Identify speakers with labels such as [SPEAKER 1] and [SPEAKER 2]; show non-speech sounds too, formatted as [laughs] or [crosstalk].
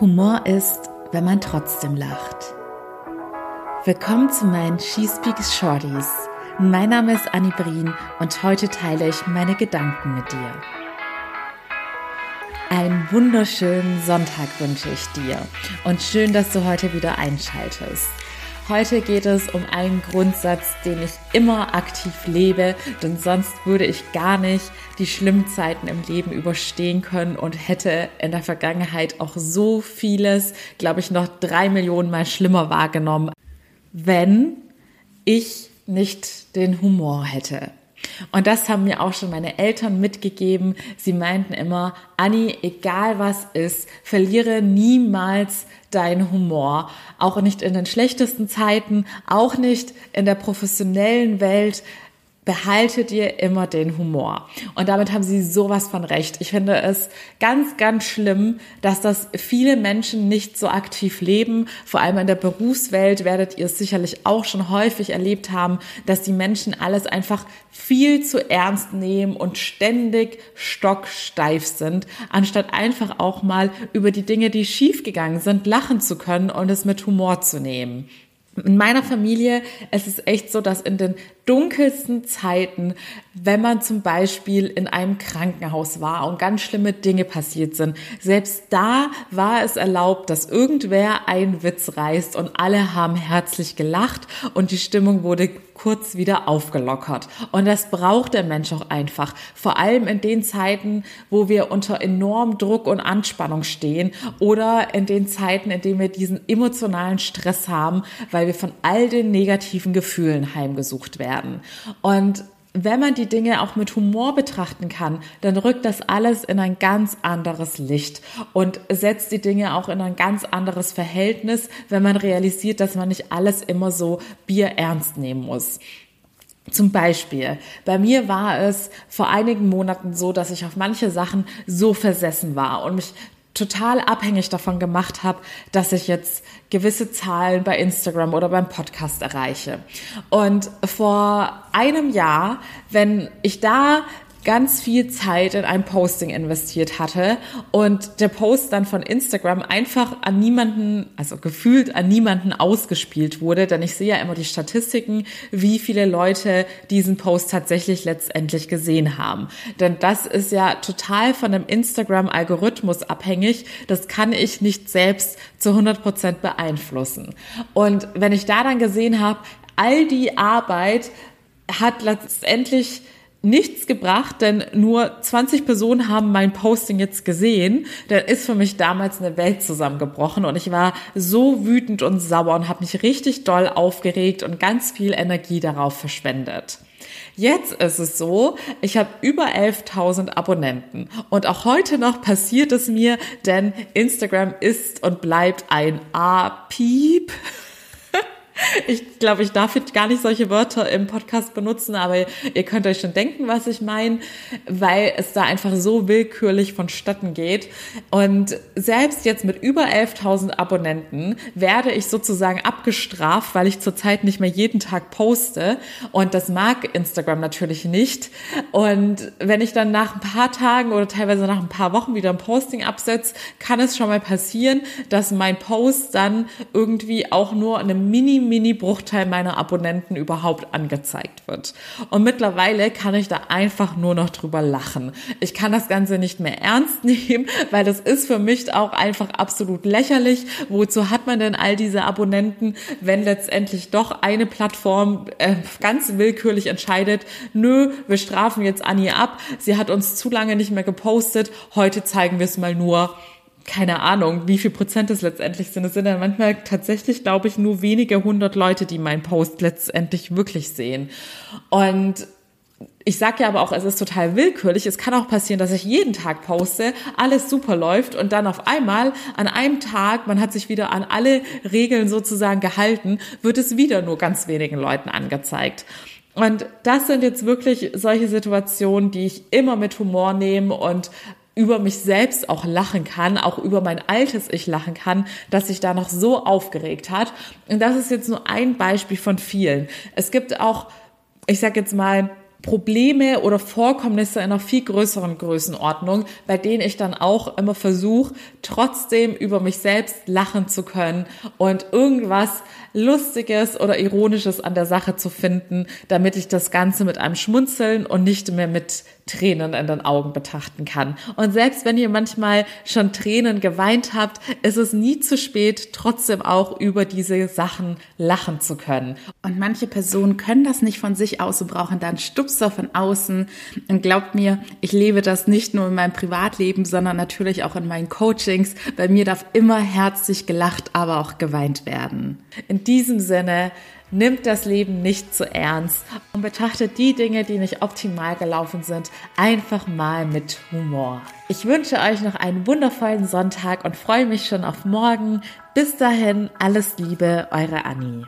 [SPEAKER 1] Humor ist, wenn man trotzdem lacht. Willkommen zu meinen She Speaks Shorties. Mein Name ist Annie Brien und heute teile ich meine Gedanken mit dir. Einen wunderschönen Sonntag wünsche ich dir und schön, dass du heute wieder einschaltest. Heute geht es um einen Grundsatz, den ich immer aktiv lebe, denn sonst würde ich gar nicht die schlimmen Zeiten im Leben überstehen können und hätte in der Vergangenheit auch so vieles, glaube ich, noch drei Millionen Mal schlimmer wahrgenommen, wenn ich nicht den Humor hätte. Und das haben mir auch schon meine Eltern mitgegeben. Sie meinten immer, Anni, egal was ist, verliere niemals deinen Humor. Auch nicht in den schlechtesten Zeiten, auch nicht in der professionellen Welt behalte dir immer den Humor. Und damit haben sie sowas von recht. Ich finde es ganz, ganz schlimm, dass das viele Menschen nicht so aktiv leben. Vor allem in der Berufswelt werdet ihr es sicherlich auch schon häufig erlebt haben, dass die Menschen alles einfach viel zu ernst nehmen und ständig stocksteif sind, anstatt einfach auch mal über die Dinge, die schiefgegangen sind, lachen zu können und es mit Humor zu nehmen. In meiner Familie es ist echt so, dass in den dunkelsten Zeiten, wenn man zum Beispiel in einem Krankenhaus war und ganz schlimme Dinge passiert sind, selbst da war es erlaubt, dass irgendwer einen Witz reißt und alle haben herzlich gelacht und die Stimmung wurde kurz wieder aufgelockert. Und das braucht der Mensch auch einfach. Vor allem in den Zeiten, wo wir unter enormem Druck und Anspannung stehen oder in den Zeiten, in denen wir diesen emotionalen Stress haben, weil wir von all den negativen Gefühlen heimgesucht werden werden. Und wenn man die Dinge auch mit Humor betrachten kann, dann rückt das alles in ein ganz anderes Licht und setzt die Dinge auch in ein ganz anderes Verhältnis, wenn man realisiert, dass man nicht alles immer so bierernst nehmen muss. Zum Beispiel, bei mir war es vor einigen Monaten so, dass ich auf manche Sachen so versessen war und mich total abhängig davon gemacht habe, dass ich jetzt gewisse Zahlen bei Instagram oder beim Podcast erreiche. Und vor einem Jahr, wenn ich da ganz viel Zeit in ein Posting investiert hatte und der Post dann von Instagram einfach an niemanden, also gefühlt an niemanden ausgespielt wurde, denn ich sehe ja immer die Statistiken, wie viele Leute diesen Post tatsächlich letztendlich gesehen haben. Denn das ist ja total von dem Instagram-Algorithmus abhängig. Das kann ich nicht selbst zu 100 Prozent beeinflussen. Und wenn ich da dann gesehen habe, all die Arbeit hat letztendlich nichts gebracht, denn nur 20 Personen haben mein Posting jetzt gesehen, dann ist für mich damals eine Welt zusammengebrochen und ich war so wütend und sauer und habe mich richtig doll aufgeregt und ganz viel Energie darauf verschwendet. Jetzt ist es so, ich habe über 11.000 Abonnenten und auch heute noch passiert es mir, denn Instagram ist und bleibt ein A-Piep. Ich glaube, ich darf jetzt gar nicht solche Wörter im Podcast benutzen, aber ihr könnt euch schon denken, was ich meine, weil es da einfach so willkürlich vonstatten geht. Und selbst jetzt mit über 11.000 Abonnenten werde ich sozusagen abgestraft, weil ich zurzeit nicht mehr jeden Tag poste. Und das mag Instagram natürlich nicht. Und wenn ich dann nach ein paar Tagen oder teilweise nach ein paar Wochen wieder ein Posting absetze, kann es schon mal passieren, dass mein Post dann irgendwie auch nur eine mini Mini-Bruchteil meiner Abonnenten überhaupt angezeigt wird. Und mittlerweile kann ich da einfach nur noch drüber lachen. Ich kann das Ganze nicht mehr ernst [laughs] nehmen, weil das ist für mich auch einfach absolut lächerlich. Wozu hat man denn all diese Abonnenten, wenn letztendlich doch eine Plattform äh, ganz willkürlich entscheidet, nö, wir strafen jetzt Annie ab, sie hat uns zu lange nicht mehr gepostet, heute zeigen wir es mal nur keine Ahnung, wie viel Prozent es letztendlich sind. Es sind dann manchmal tatsächlich, glaube ich, nur wenige hundert Leute, die meinen Post letztendlich wirklich sehen. Und ich sage ja aber auch, es ist total willkürlich. Es kann auch passieren, dass ich jeden Tag poste, alles super läuft und dann auf einmal an einem Tag, man hat sich wieder an alle Regeln sozusagen gehalten, wird es wieder nur ganz wenigen Leuten angezeigt. Und das sind jetzt wirklich solche Situationen, die ich immer mit Humor nehme und über mich selbst auch lachen kann, auch über mein altes Ich lachen kann, dass sich da noch so aufgeregt hat. Und das ist jetzt nur ein Beispiel von vielen. Es gibt auch, ich sag jetzt mal, Probleme oder Vorkommnisse in einer viel größeren Größenordnung, bei denen ich dann auch immer versuche, trotzdem über mich selbst lachen zu können und irgendwas Lustiges oder Ironisches an der Sache zu finden, damit ich das Ganze mit einem Schmunzeln und nicht mehr mit Tränen in den Augen betrachten kann. Und selbst wenn ihr manchmal schon Tränen geweint habt, ist es nie zu spät, trotzdem auch über diese Sachen lachen zu können.
[SPEAKER 2] Und manche Personen können das nicht von sich aus und brauchen dann Stupser von außen. Und glaubt mir, ich lebe das nicht nur in meinem Privatleben, sondern natürlich auch in meinen Coachings. Bei mir darf immer herzlich gelacht, aber auch geweint werden.
[SPEAKER 1] In diesem Sinne, nimmt das Leben nicht zu ernst und betrachtet die Dinge, die nicht optimal gelaufen sind, einfach mal mit Humor. Ich wünsche euch noch einen wundervollen Sonntag und freue mich schon auf morgen. Bis dahin, alles Liebe, eure Annie.